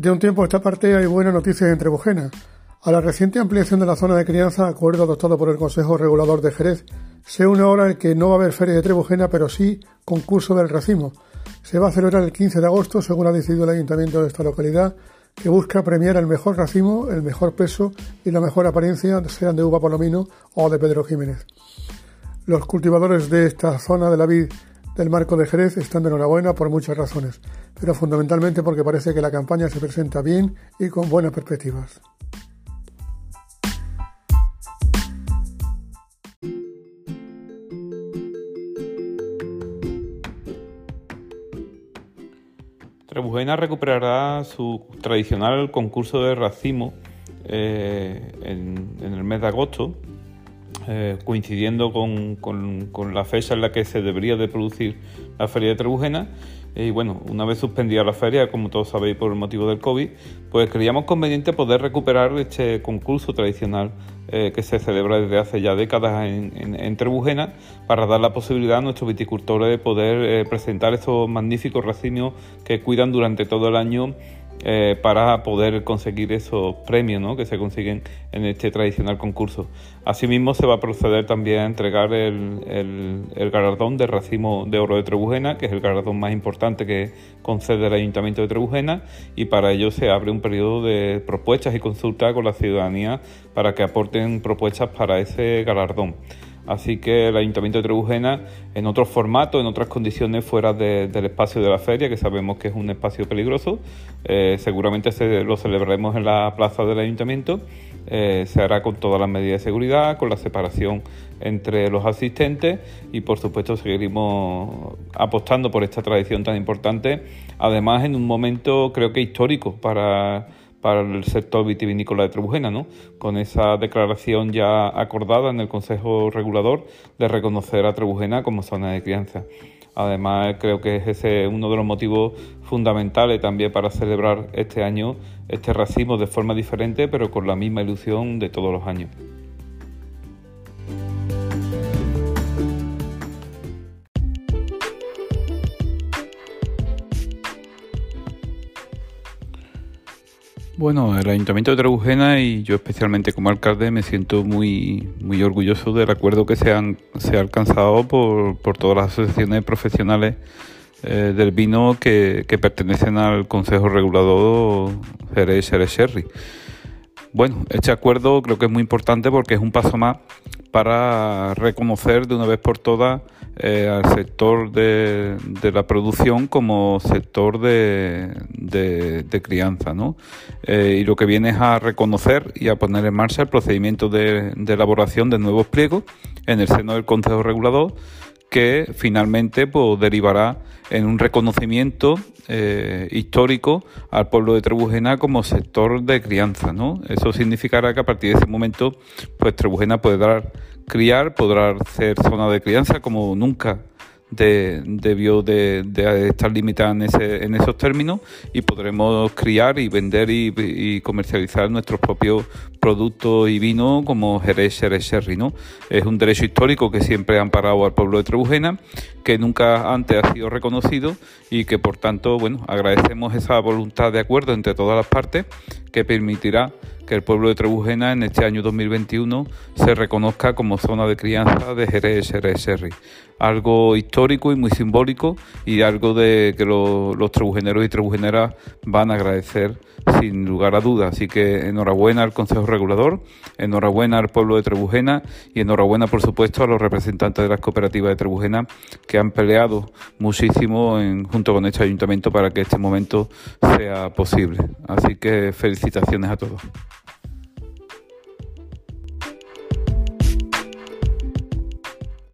De un tiempo a esta parte hay buenas noticias en Trebujena. A la reciente ampliación de la zona de crianza, acuerdo adoptado por el Consejo Regulador de Jerez, se une ahora el que no va a haber feria de Trebujena, pero sí concurso del racimo. Se va a celebrar el 15 de agosto, según ha decidido el ayuntamiento de esta localidad, que busca premiar el mejor racimo, el mejor peso y la mejor apariencia, sean de uva palomino o de Pedro Jiménez. Los cultivadores de esta zona de la vid del marco de Jerez están de enhorabuena por muchas razones, pero fundamentalmente porque parece que la campaña se presenta bien y con buenas perspectivas. Trebujena recuperará su tradicional concurso de racimo eh, en, el mes de agosto, eh, coincidiendo con, con, la fecha en la que se debería de producir la feria de Trebujena y bueno, una vez suspendida la feria, como todos sabéis por el motivo del COVID, pues creíamos conveniente poder recuperar este concurso tradicional eh, que se celebra desde hace ya décadas en, en, Trebujena para dar la posibilidad a nuestros viticultores de poder eh, presentar estos magníficos racimios que cuidan durante todo el año eh, para poder conseguir esos premios que se consiguen en este tradicional concurso. Asimismo, se va a proceder también a entregar el, el, galardón de racimo de oro de Trebujena, que es el galardón más importante que concede el Ayuntamiento de Trebujena, y para ello se abre un periodo de propuestas y consultas con la ciudadanía para que aporten propuestas para ese galardón. Así que el Ayuntamiento de Trebujena, en otro formato, en otras condiciones fuera del espacio de la feria, que sabemos que es un espacio peligroso, eh, seguramente se, lo celebraremos en la plaza del Ayuntamiento. Eh, se hará con todas las medidas de seguridad, con la separación entre los asistentes y por supuesto seguiremos apostando por esta tradición tan importante, además en un momento creo que histórico para para el sector vitivinícola de Trebujena, ¿no? con esa declaración ya acordada en el Consejo Regulador de reconocer a Trebujena como zona de crianza. Además, creo que es ese uno de los motivos fundamentales también para celebrar este año este racimo de forma diferente, pero con la misma ilusión de todos los años. Bueno, el Ayuntamiento de Trebujena y yo especialmente como alcalde me siento muy, muy orgulloso del acuerdo que se, han, se ha alcanzado por, por todas las asociaciones profesionales eh, del vino que, que, pertenecen al Consejo Regulador Jerez Jerez Sherry. Bueno, este acuerdo creo que es muy importante porque es un paso más para reconocer de una vez por todas eh, al sector de, la producción como sector de, crianza. ¿no? Eh, y lo que viene es a reconocer y a poner en marcha el procedimiento de, elaboración de nuevos pliegos en el seno del Consejo Regulador que finalmente pues, derivará en un reconocimiento eh, histórico al pueblo de Trebujena como sector de crianza. ¿no? Eso significará que a partir de ese momento pues Trebujena podrá criar, podrá ser zona de crianza como nunca de, debió de, estar limitada en, ese, en esos términos y podremos criar y vender y, comercializar nuestros propios productos y vino como Jerez, Jerez, Sherry. ¿no? Es un derecho histórico que siempre ha amparado al pueblo de Trebujena, que nunca antes ha sido reconocido y que por tanto bueno, agradecemos esa voluntad de acuerdo entre todas las partes que permitirá que el pueblo de Trebujena en este año 2021 se reconozca como zona de crianza de Jerez, Sherry. Algo histórico y muy simbólico y algo de que los trebujeneros y trebujeneras van a agradecer sin lugar a dudas. Así que enhorabuena al Consejo Regulador, enhorabuena al pueblo de Trebujena y enhorabuena, por supuesto, a los representantes de las cooperativas de Trebujena que han peleado muchísimo en, junto con este ayuntamiento para que este momento sea posible. Así que felicitaciones a todos.